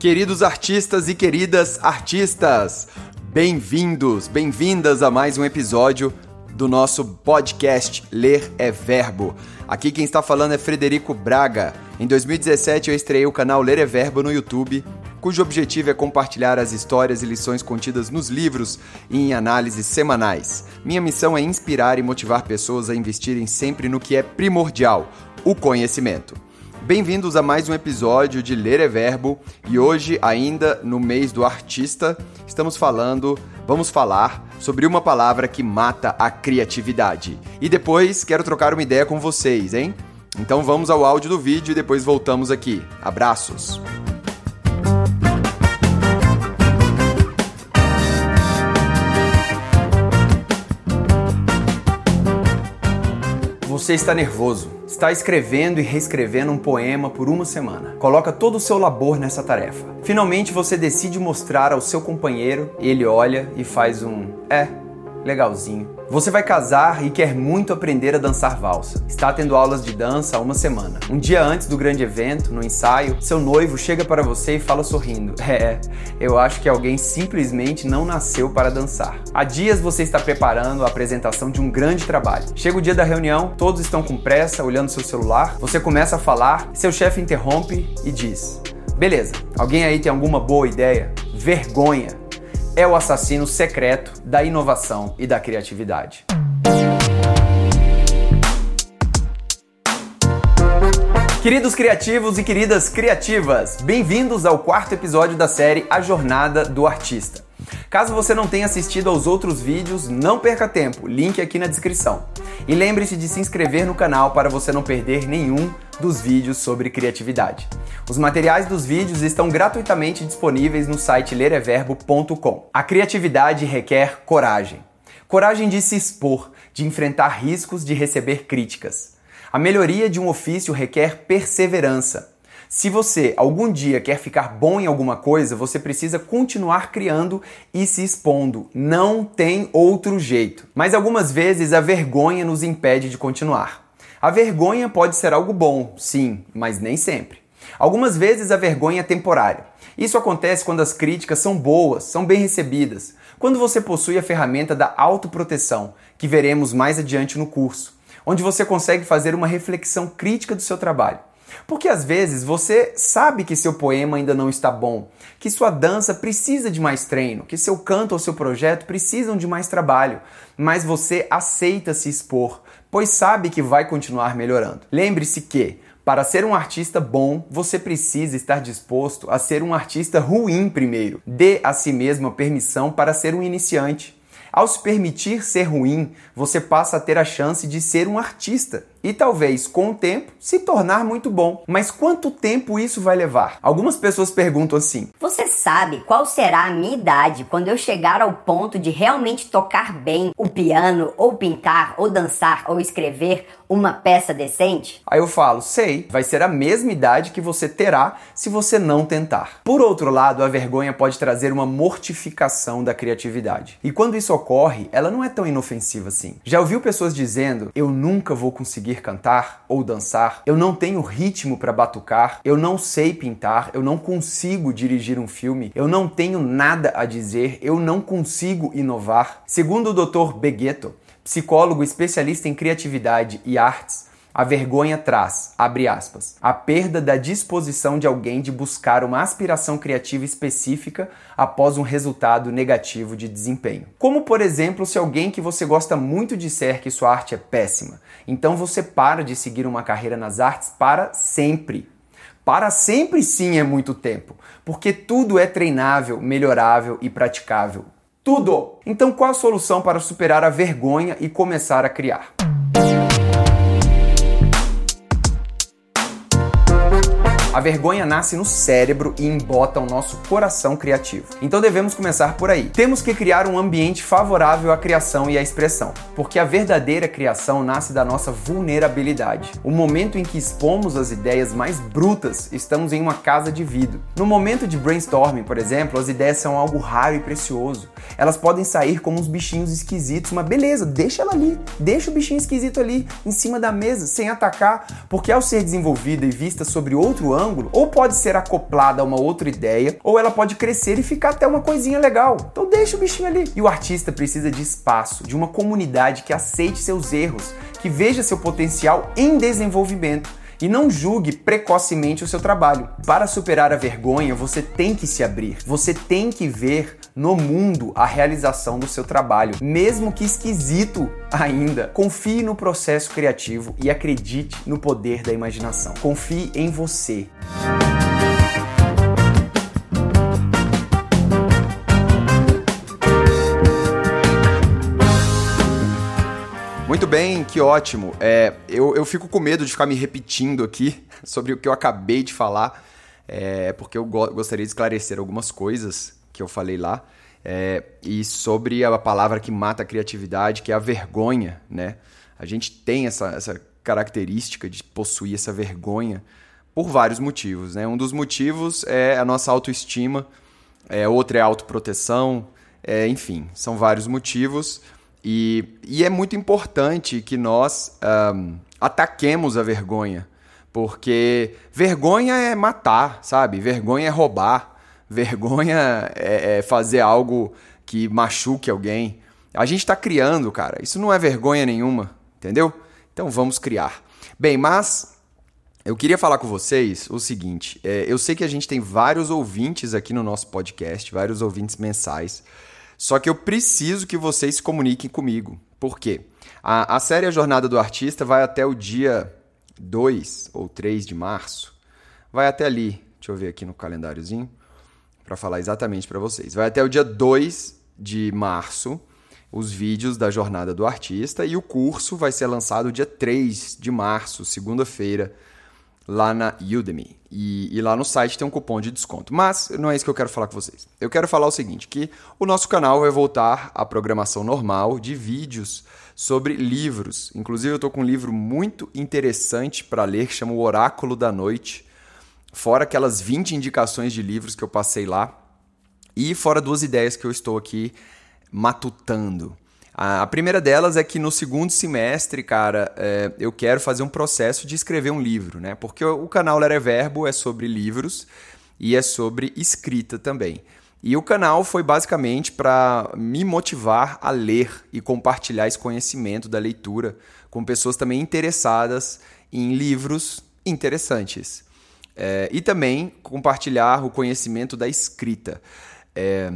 Queridos artistas e queridas artistas, bem-vindos, bem-vindas a mais um episódio do nosso podcast Ler é Verbo. Aqui quem está falando é Frederico Braga. Em 2017 eu estreiei o canal Ler é Verbo no YouTube, cujo objetivo é compartilhar as histórias e lições contidas nos livros e em análises semanais. Minha missão é inspirar e motivar pessoas a investirem sempre no que é primordial, o conhecimento. Bem-vindos a mais um episódio de Ler é Verbo e hoje, ainda no mês do artista, estamos falando, vamos falar sobre uma palavra que mata a criatividade. E depois quero trocar uma ideia com vocês, hein? Então vamos ao áudio do vídeo e depois voltamos aqui. Abraços! Você está nervoso, está escrevendo e reescrevendo um poema por uma semana. Coloca todo o seu labor nessa tarefa. Finalmente você decide mostrar ao seu companheiro, ele olha e faz um é, legalzinho. Você vai casar e quer muito aprender a dançar valsa. Está tendo aulas de dança há uma semana. Um dia antes do grande evento, no ensaio, seu noivo chega para você e fala sorrindo: É, eu acho que alguém simplesmente não nasceu para dançar. Há dias você está preparando a apresentação de um grande trabalho. Chega o dia da reunião, todos estão com pressa, olhando seu celular. Você começa a falar, seu chefe interrompe e diz: Beleza, alguém aí tem alguma boa ideia? Vergonha! É o assassino secreto da inovação e da criatividade. Queridos criativos e queridas criativas, bem-vindos ao quarto episódio da série A Jornada do Artista. Caso você não tenha assistido aos outros vídeos, não perca tempo, link aqui na descrição. E lembre-se de se inscrever no canal para você não perder nenhum dos vídeos sobre criatividade. Os materiais dos vídeos estão gratuitamente disponíveis no site lereverbo.com. A criatividade requer coragem. Coragem de se expor, de enfrentar riscos, de receber críticas. A melhoria de um ofício requer perseverança. Se você algum dia quer ficar bom em alguma coisa, você precisa continuar criando e se expondo. Não tem outro jeito. Mas algumas vezes a vergonha nos impede de continuar. A vergonha pode ser algo bom, sim, mas nem sempre. Algumas vezes a vergonha é temporária. Isso acontece quando as críticas são boas, são bem recebidas, quando você possui a ferramenta da autoproteção, que veremos mais adiante no curso, onde você consegue fazer uma reflexão crítica do seu trabalho. Porque às vezes você sabe que seu poema ainda não está bom, que sua dança precisa de mais treino, que seu canto ou seu projeto precisam de mais trabalho, mas você aceita se expor, pois sabe que vai continuar melhorando. Lembre-se que para ser um artista bom, você precisa estar disposto a ser um artista ruim primeiro. Dê a si mesmo a permissão para ser um iniciante. Ao se permitir ser ruim, você passa a ter a chance de ser um artista e talvez com o tempo se tornar muito bom. Mas quanto tempo isso vai levar? Algumas pessoas perguntam assim: Você sabe qual será a minha idade quando eu chegar ao ponto de realmente tocar bem o piano, ou pintar, ou dançar, ou escrever uma peça decente? Aí eu falo: Sei, vai ser a mesma idade que você terá se você não tentar. Por outro lado, a vergonha pode trazer uma mortificação da criatividade. E quando isso ocorre, ela não é tão inofensiva assim. Já ouviu pessoas dizendo: Eu nunca vou conseguir conseguir cantar ou dançar, eu não tenho ritmo para batucar, eu não sei pintar, eu não consigo dirigir um filme, eu não tenho nada a dizer, eu não consigo inovar. Segundo o Dr. Beghetto, psicólogo especialista em criatividade e artes, a vergonha traz, abre aspas, a perda da disposição de alguém de buscar uma aspiração criativa específica após um resultado negativo de desempenho. Como, por exemplo, se alguém que você gosta muito disser que sua arte é péssima, então você para de seguir uma carreira nas artes para sempre. Para sempre sim é muito tempo, porque tudo é treinável, melhorável e praticável. Tudo! Então qual a solução para superar a vergonha e começar a criar? A vergonha nasce no cérebro e embota o nosso coração criativo. Então devemos começar por aí. Temos que criar um ambiente favorável à criação e à expressão, porque a verdadeira criação nasce da nossa vulnerabilidade. O momento em que expomos as ideias mais brutas, estamos em uma casa de vidro. No momento de brainstorming, por exemplo, as ideias são algo raro e precioso. Elas podem sair como uns bichinhos esquisitos, mas beleza, deixa ela ali, deixa o bichinho esquisito ali em cima da mesa, sem atacar, porque ao ser desenvolvida e vista sobre outro ângulo, ângulo, ou pode ser acoplada a uma outra ideia, ou ela pode crescer e ficar até uma coisinha legal. Então deixa o bichinho ali. E o artista precisa de espaço, de uma comunidade que aceite seus erros, que veja seu potencial em desenvolvimento e não julgue precocemente o seu trabalho. Para superar a vergonha, você tem que se abrir. Você tem que ver no mundo a realização do seu trabalho, mesmo que esquisito ainda. Confie no processo criativo e acredite no poder da imaginação. Confie em você. Muito bem, que ótimo. É, eu, eu fico com medo de ficar me repetindo aqui sobre o que eu acabei de falar, é, porque eu go gostaria de esclarecer algumas coisas que eu falei lá. É, e sobre a palavra que mata a criatividade, que é a vergonha, né? A gente tem essa, essa característica de possuir essa vergonha por vários motivos, né? Um dos motivos é a nossa autoestima, é, outro é a autoproteção, é, enfim, são vários motivos. E, e é muito importante que nós um, ataquemos a vergonha, porque vergonha é matar, sabe? Vergonha é roubar, vergonha é, é fazer algo que machuque alguém. A gente está criando, cara. Isso não é vergonha nenhuma, entendeu? Então vamos criar. Bem, mas eu queria falar com vocês o seguinte: é, eu sei que a gente tem vários ouvintes aqui no nosso podcast, vários ouvintes mensais. Só que eu preciso que vocês se comuniquem comigo. Por quê? A, a série A Jornada do Artista vai até o dia 2 ou 3 de março. Vai até ali. Deixa eu ver aqui no calendáriozinho para falar exatamente para vocês. Vai até o dia 2 de março os vídeos da Jornada do Artista e o curso vai ser lançado dia 3 de março, segunda-feira, lá na Udemy. E, e, lá no site tem um cupom de desconto. Mas não é isso que eu quero falar com vocês. Eu quero falar o seguinte, que o nosso canal vai voltar à programação normal de vídeos sobre livros. Inclusive eu estou com um livro muito interessante para ler que chama O Oráculo da Noite. Fora aquelas 20 indicações de livros que eu passei lá. E fora duas ideias que eu estou aqui matutando. A primeira delas é que no segundo semestre, cara, é, eu quero fazer um processo de escrever um livro, né? Porque o canal Lera Verbo é sobre livros e é sobre escrita também. E o canal foi basicamente para me motivar a ler e compartilhar esse conhecimento da leitura com pessoas também interessadas em livros interessantes. É, e também compartilhar o conhecimento da escrita. É,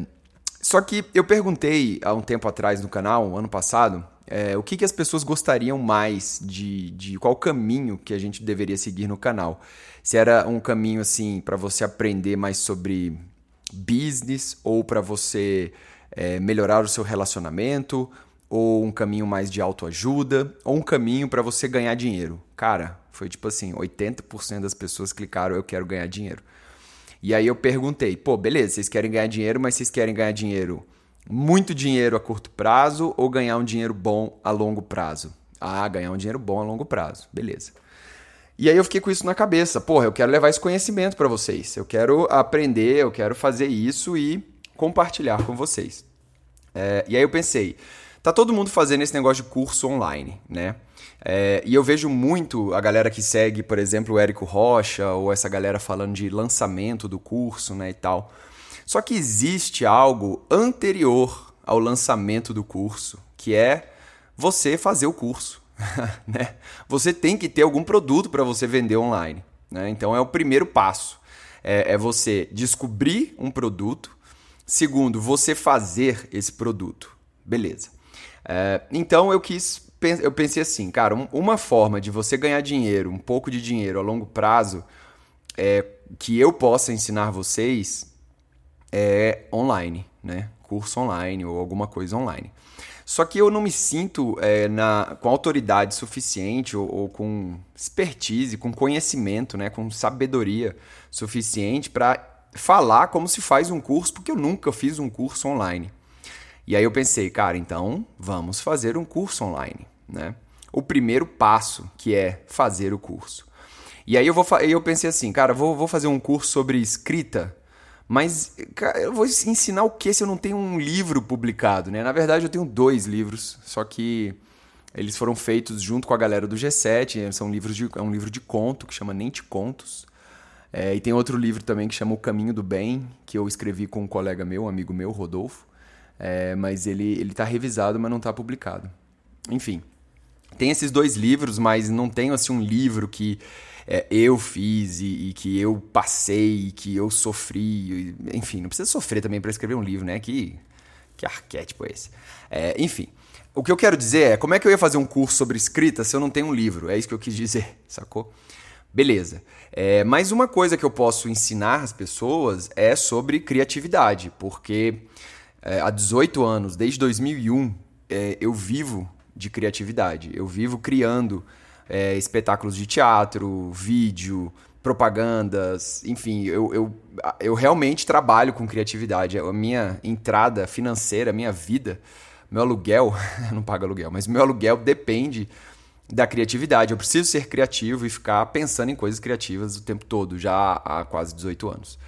só que eu perguntei há um tempo atrás no canal, um ano passado, é, o que, que as pessoas gostariam mais de, de qual caminho que a gente deveria seguir no canal. Se era um caminho assim para você aprender mais sobre business ou para você é, melhorar o seu relacionamento ou um caminho mais de autoajuda ou um caminho para você ganhar dinheiro. Cara, foi tipo assim, 80% das pessoas clicaram eu quero ganhar dinheiro. E aí eu perguntei, pô, beleza, vocês querem ganhar dinheiro, mas vocês querem ganhar dinheiro, muito dinheiro a curto prazo ou ganhar um dinheiro bom a longo prazo? Ah, ganhar um dinheiro bom a longo prazo, beleza. E aí eu fiquei com isso na cabeça, porra, eu quero levar esse conhecimento para vocês, eu quero aprender, eu quero fazer isso e compartilhar com vocês. É, e aí eu pensei, tá todo mundo fazendo esse negócio de curso online, né? É, e eu vejo muito a galera que segue, por exemplo, o Érico Rocha, ou essa galera falando de lançamento do curso né, e tal. Só que existe algo anterior ao lançamento do curso, que é você fazer o curso. né? Você tem que ter algum produto para você vender online. Né? Então é o primeiro passo. É, é você descobrir um produto. Segundo, você fazer esse produto. Beleza. É, então eu quis eu pensei assim, cara, uma forma de você ganhar dinheiro, um pouco de dinheiro a longo prazo, é, que eu possa ensinar vocês é online, né? Curso online ou alguma coisa online. Só que eu não me sinto é, na, com autoridade suficiente ou, ou, com expertise, com conhecimento, né, com sabedoria suficiente para falar como se faz um curso, porque eu nunca fiz um curso online. E aí eu pensei, cara, então vamos fazer um curso online né? O primeiro passo, que é fazer o curso. E aí eu, vou, eu pensei assim, cara, vou, vou fazer um curso sobre escrita, mas cara, eu vou ensinar o que se eu não tenho um livro publicado, né? Na verdade, eu tenho dois livros, só que eles foram feitos junto com a galera do G7, são livros de, é um livro de conto que chama Nem Te Contos. É, e tem outro livro também que chama O Caminho do Bem, que eu escrevi com um colega meu, um amigo meu, Rodolfo. É, mas ele ele está revisado, mas não está publicado. Enfim, tem esses dois livros, mas não tenho assim um livro que é, eu fiz e, e, que eu passei, e que eu sofri. E, enfim, não precisa sofrer também para escrever um livro, né? Que, que arquétipo é esse? É, enfim, o que eu quero dizer é como é que eu ia fazer um curso sobre escrita se eu não tenho um livro? É isso que eu quis dizer, sacou? Beleza. É, mas uma coisa que eu posso ensinar as pessoas é sobre criatividade, porque é, há 18 anos, desde 2001, é, eu vivo de criatividade. Eu vivo criando é, espetáculos de teatro, vídeo, propagandas, enfim, eu, eu, eu realmente trabalho com criatividade. A minha entrada financeira, a minha vida, meu aluguel, não pago aluguel, mas meu aluguel depende da criatividade. Eu preciso ser criativo e ficar pensando em coisas criativas o tempo todo, já há quase 18 anos.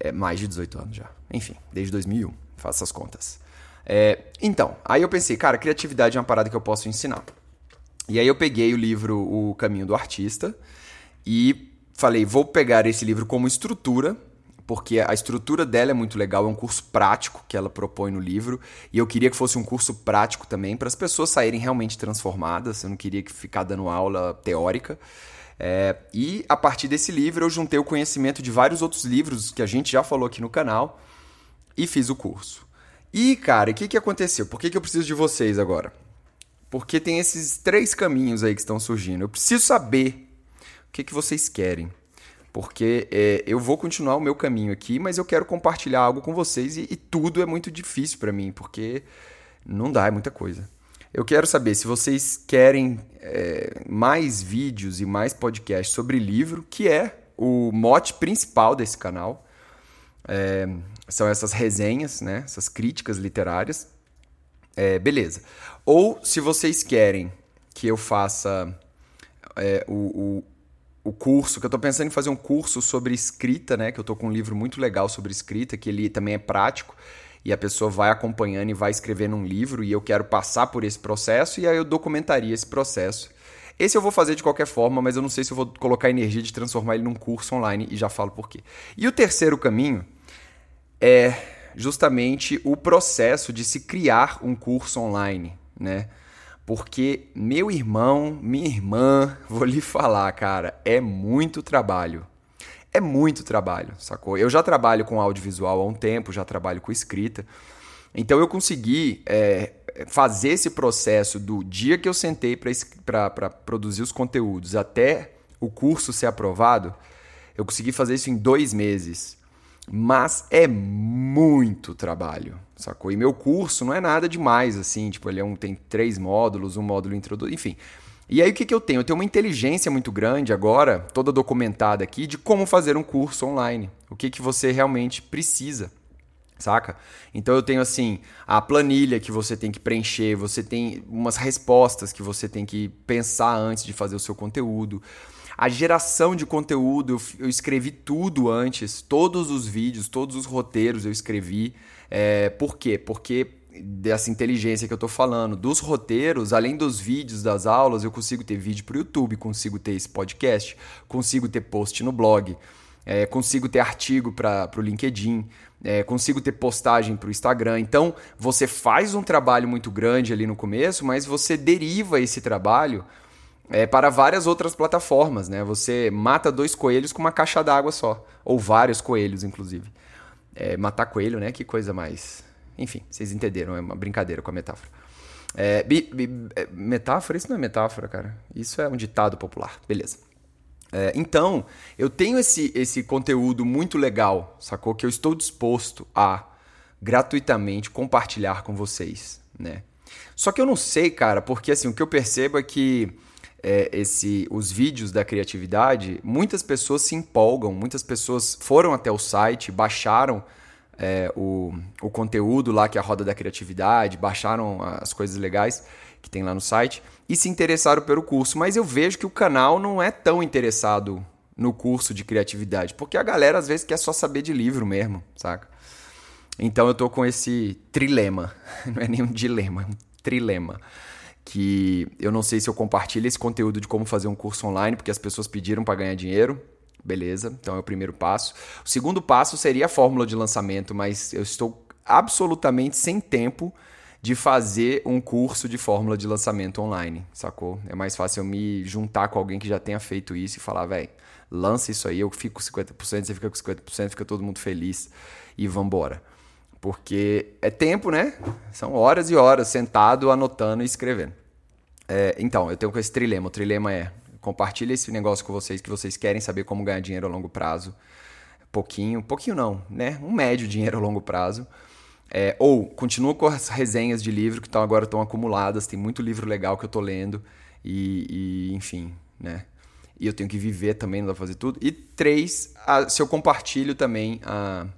É, mais de 18 anos já. Enfim, desde 2001, faço as contas. É, então, aí eu pensei, cara, criatividade é uma parada que eu posso ensinar. E aí eu peguei o livro O Caminho do Artista e falei, vou pegar esse livro como estrutura, porque a estrutura dela é muito legal, é um curso prático que ela propõe no livro, e eu queria que fosse um curso prático também para as pessoas saírem realmente transformadas, eu não queria que ficar dando aula teórica. É, e a partir desse livro eu juntei o conhecimento de vários outros livros que a gente já falou aqui no canal e fiz o curso. E, cara, o que, que aconteceu? Por que, que eu preciso de vocês agora? Porque tem esses três caminhos aí que estão surgindo. Eu preciso saber o que, que vocês querem. Porque é, eu vou continuar o meu caminho aqui, mas eu quero compartilhar algo com vocês e, e tudo é muito difícil para mim, porque não dá, é muita coisa. Eu quero saber se vocês querem é, mais vídeos e mais podcasts sobre livro, que é o mote principal desse canal. É, são essas resenhas, né? essas críticas literárias. É, beleza. Ou se vocês querem que eu faça é, o, o, o, curso, que eu estou pensando em fazer um curso sobre escrita, né? Que eu estou com um livro muito legal sobre escrita, que ele também é prático. E a pessoa vai acompanhando e vai escrevendo um livro, e eu quero passar por esse processo, e aí eu documentaria esse processo. Esse eu vou fazer de qualquer forma, mas eu não sei se eu vou colocar energia de transformar ele num curso online, e já falo por quê. E o terceiro caminho é justamente o processo de se criar um curso online, né? Porque meu irmão, minha irmã, vou lhe falar, cara, é muito trabalho. É muito trabalho, sacou? Eu já trabalho com audiovisual há um tempo, já trabalho com escrita. Então eu consegui é, fazer esse processo do dia que eu sentei para produzir os conteúdos até o curso ser aprovado, eu consegui fazer isso em dois meses. Mas é muito trabalho, sacou? E meu curso não é nada demais, assim, tipo, ele é um, tem três módulos, um módulo introdutório, enfim. E aí o que, que eu tenho? Eu tenho uma inteligência muito grande agora, toda documentada aqui, de como fazer um curso online. O que, que você realmente precisa, saca? Então eu tenho assim, a planilha que você tem que preencher, você tem umas respostas que você tem que pensar antes de fazer o seu conteúdo. A geração de conteúdo, eu, escrevi tudo antes, todos os vídeos, todos os roteiros eu escrevi. É, por quê? Porque dessa inteligência que eu estou falando, dos roteiros, além dos vídeos das aulas, eu consigo ter vídeo para o YouTube, consigo ter esse podcast, consigo ter post no blog, é, consigo ter artigo para o LinkedIn, é, consigo ter postagem para o Instagram. Então, você faz um trabalho muito grande ali no começo, mas você deriva esse trabalho é, para várias outras plataformas, né? Você mata dois coelhos com uma caixa d'água só, ou vários coelhos, inclusive. É, matar coelho, né? Que coisa mais. Enfim, vocês entenderam, é uma brincadeira com a metáfora. É, bi, bi, é, metáfora? Isso não é metáfora, cara. Isso é um ditado popular. Beleza. É, então, eu tenho esse, esse conteúdo muito legal, sacou? Que eu estou disposto a gratuitamente compartilhar com vocês, né? Só que eu não sei, cara, porque assim, o que eu percebo é que é, esse, os vídeos da criatividade, muitas pessoas se empolgam, muitas pessoas foram até o site, baixaram é, o, o conteúdo lá que é a roda da criatividade, baixaram as coisas legais que tem lá no site e se interessaram pelo curso. Mas eu vejo que o canal não é tão interessado no curso de criatividade, porque a galera às vezes quer só saber de livro mesmo, saca? Então eu tô com esse trilema, não é nem um dilema, é um trilema que eu não sei se eu compartilho esse conteúdo de como fazer um curso online, porque as pessoas pediram para ganhar dinheiro, Beleza? Então é o primeiro passo. O segundo passo seria a fórmula de lançamento, mas eu estou absolutamente sem tempo de fazer um curso de fórmula de lançamento online, sacou? É mais fácil eu me juntar com alguém que já tenha feito isso e falar, velho, lança isso aí, eu fico com 50%, você fica com 50%, fica todo mundo feliz e vambora. Porque é tempo, né? São horas e horas sentado, anotando e escrevendo. É, então, eu tenho com esse trilema. O trilema é compartilhe esse negócio com vocês que vocês querem saber como ganhar dinheiro a longo prazo. Pouquinho, pouquinho não, né? Um médio dinheiro a longo prazo. É, ou continua com as resenhas de livro que tão, agora estão acumuladas, tem muito livro legal que eu estou lendo e, e, enfim, né? E eu tenho que viver também, não dá pra fazer tudo. E três, a, se eu compartilho também a,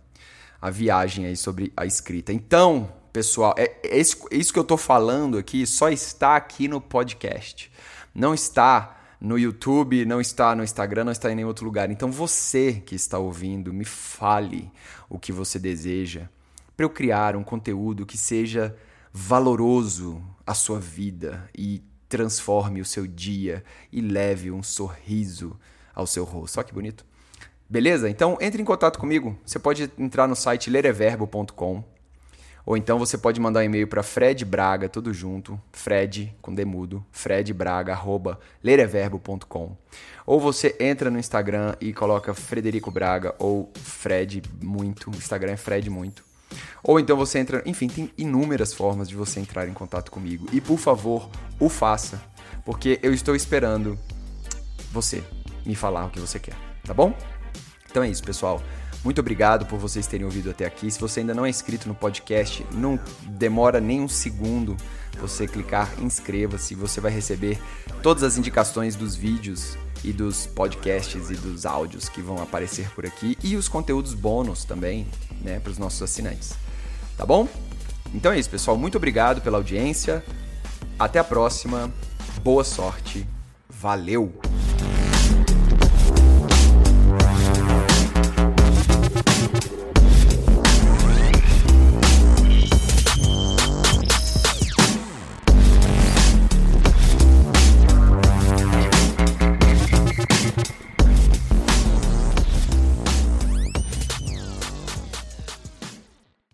a viagem aí sobre a escrita. Então, pessoal, é, é isso, é isso que eu estou falando aqui só está aqui no podcast. Não está no YouTube, não está no Instagram, não está em nenhum outro lugar. Então você que está ouvindo, me fale o que você deseja para eu criar um conteúdo que seja valoroso à sua vida e transforme o seu dia e leve um sorriso ao seu rosto. Olha que bonito. Beleza? Então entre em contato comigo. Você pode entrar no site lereverbo.com ou então você pode mandar um e-mail para Fred Braga, tudo junto, Fred com demudo, fredbraga, arroba lereverbo.com. Ou você entra no Instagram e coloca Frederico Braga ou Fred Muito, o Instagram é Fred Muito. Ou então você entra, enfim, tem inúmeras formas de você entrar em contato comigo. E por favor, o faça, porque eu estou esperando você me falar o que você quer, tá bom? Então é isso, pessoal. Muito obrigado por vocês terem ouvido até aqui. Se você ainda não é inscrito no podcast, não demora nem um segundo você clicar inscreva-se. Você vai receber todas as indicações dos vídeos e dos podcasts e dos áudios que vão aparecer por aqui e os conteúdos bônus também, né, para os nossos assinantes. Tá bom? Então é isso, pessoal. Muito obrigado pela audiência. Até a próxima. Boa sorte. Valeu!